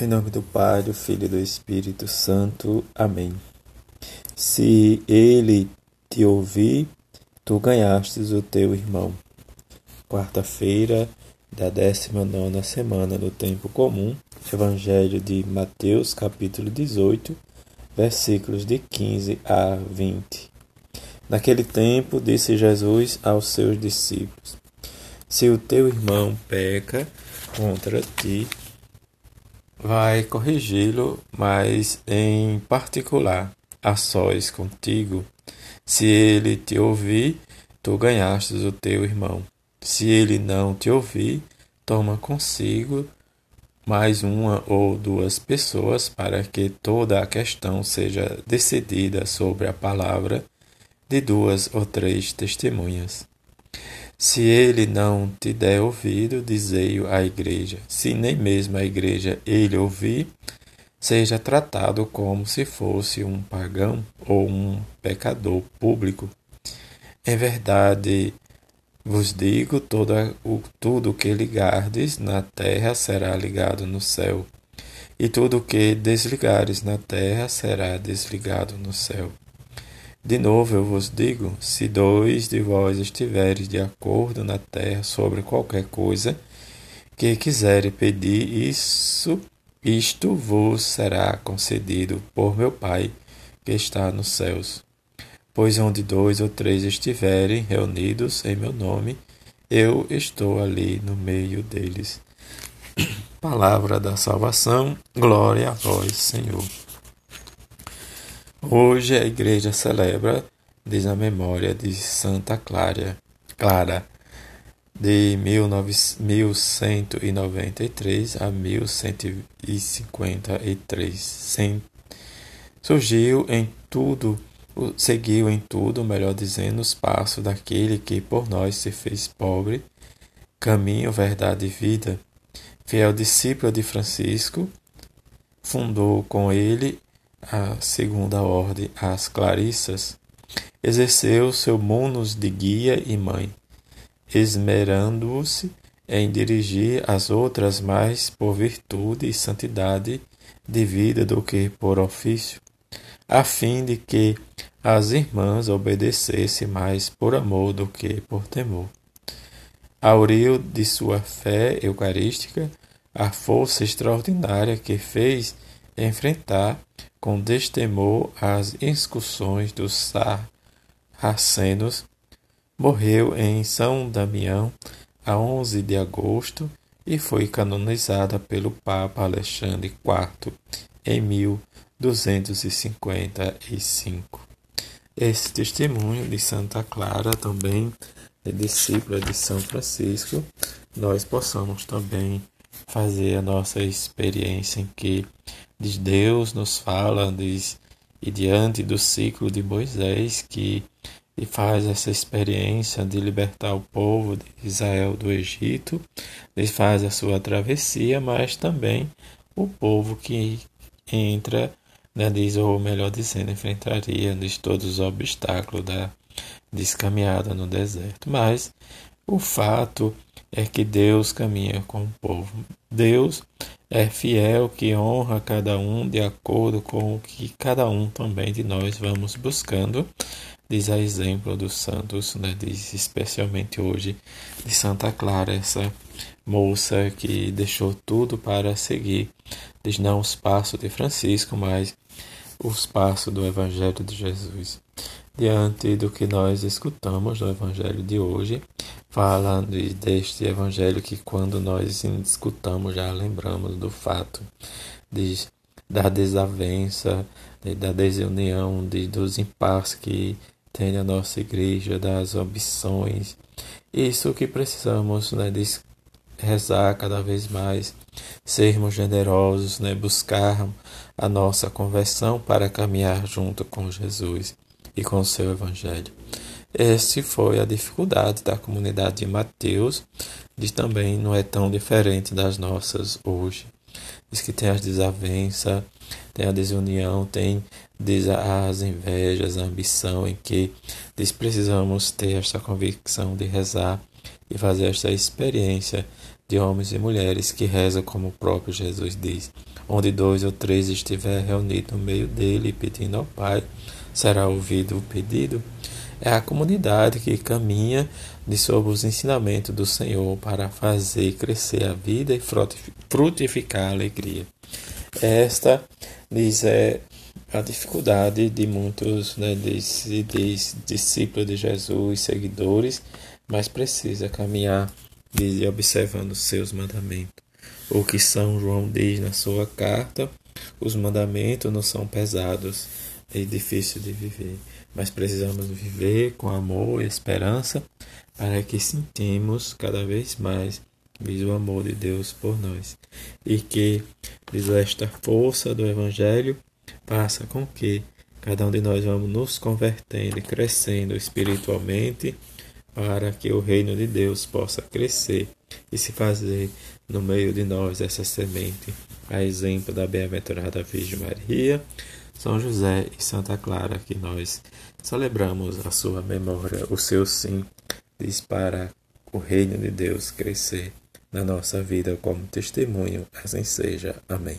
Em nome do Pai, do Filho e do Espírito Santo. Amém. Se ele te ouvir, tu ganhastes o teu irmão. Quarta-feira da 19 semana do Tempo Comum, Evangelho de Mateus, capítulo 18, versículos de 15 a 20. Naquele tempo, disse Jesus aos seus discípulos: Se o teu irmão peca contra ti, vai corrigi-lo, mas em particular, a sós contigo. Se ele te ouvir, tu ganhastes o teu irmão. Se ele não te ouvir, toma consigo mais uma ou duas pessoas para que toda a questão seja decidida sobre a palavra de duas ou três testemunhas. Se ele não te der ouvido, dizei-o à igreja. Se nem mesmo a igreja ele ouvir, seja tratado como se fosse um pagão ou um pecador público. Em verdade, vos digo: toda, o, tudo que ligardes na terra será ligado no céu, e tudo que desligares na terra será desligado no céu. De novo eu vos digo: se dois de vós estiveres de acordo na terra sobre qualquer coisa que quiserem pedir, isso, isto vos será concedido por meu Pai que está nos céus. Pois onde dois ou três estiverem reunidos em meu nome, eu estou ali no meio deles. Palavra da salvação, glória a vós, Senhor. Hoje a igreja celebra, diz a memória de Santa Clara, Clara de 1193 a 1153. Surgiu em tudo, seguiu em tudo, melhor dizendo, os passos daquele que por nós se fez pobre, caminho, verdade e vida. Fiel discípula de Francisco, fundou com ele a segunda ordem, as Clarissas, exerceu seu munus de guia e mãe, esmerando-se em dirigir as outras mais por virtude e santidade de vida do que por ofício, a fim de que as irmãs obedecessem mais por amor do que por temor. Auril de sua fé eucarística, a força extraordinária que fez enfrentar com destemor as excursões dos sarracenos, morreu em São Damião a 11 de agosto e foi canonizada pelo Papa Alexandre IV em 1255. Esse testemunho de Santa Clara também é discípula de São Francisco, nós possamos também fazer a nossa experiência em que diz Deus nos fala diz, e diante do ciclo de Moisés que e faz essa experiência de libertar o povo de Israel do Egito, ele faz a sua travessia, mas também o povo que entra, né, diz, ou melhor dizendo, enfrentaria diz, todos os obstáculos da descaminhada no deserto. Mas o fato é que Deus caminha com o povo. Deus é fiel que honra cada um de acordo com o que cada um também de nós vamos buscando. Diz a exemplo dos santos, né? diz especialmente hoje de Santa Clara, essa moça que deixou tudo para seguir, diz não os passos de Francisco, mas os passos do Evangelho de Jesus. Diante do que nós escutamos no Evangelho de hoje, fala deste Evangelho que, quando nós escutamos, já lembramos do fato de, da desavença, de, da desunião, de, dos impasses que tem a nossa igreja, das ambições. Isso que precisamos né, de rezar cada vez mais, sermos generosos, né, buscar a nossa conversão para caminhar junto com Jesus e com o seu Evangelho. Essa foi a dificuldade da comunidade de Mateus, diz também não é tão diferente das nossas hoje. Diz que tem as desavenças, tem a desunião, tem as invejas, a ambição, em que diz precisamos ter esta convicção de rezar e fazer esta experiência de homens e mulheres que rezam como o próprio Jesus diz. Onde dois ou três estiver reunido no meio dele, pedindo ao Pai, será ouvido o pedido. É a comunidade que caminha de sob os ensinamentos do Senhor para fazer crescer a vida e frutificar a alegria. Esta diz é a dificuldade de muitos né, discípulos de Jesus, seguidores, mas precisa caminhar e observando seus mandamentos. O que São João diz na sua carta, os mandamentos não são pesados e difíceis de viver, mas precisamos viver com amor e esperança para que sintamos cada vez mais o amor de Deus por nós. E que diz esta força do Evangelho passa com que cada um de nós vamos nos convertendo e crescendo espiritualmente para que o reino de Deus possa crescer e se fazer no meio de nós essa semente, a exemplo da bem-aventurada Virgem Maria, São José e Santa Clara, que nós celebramos a sua memória, o seu sim, diz para o reino de Deus crescer na nossa vida como testemunho, assim seja. Amém.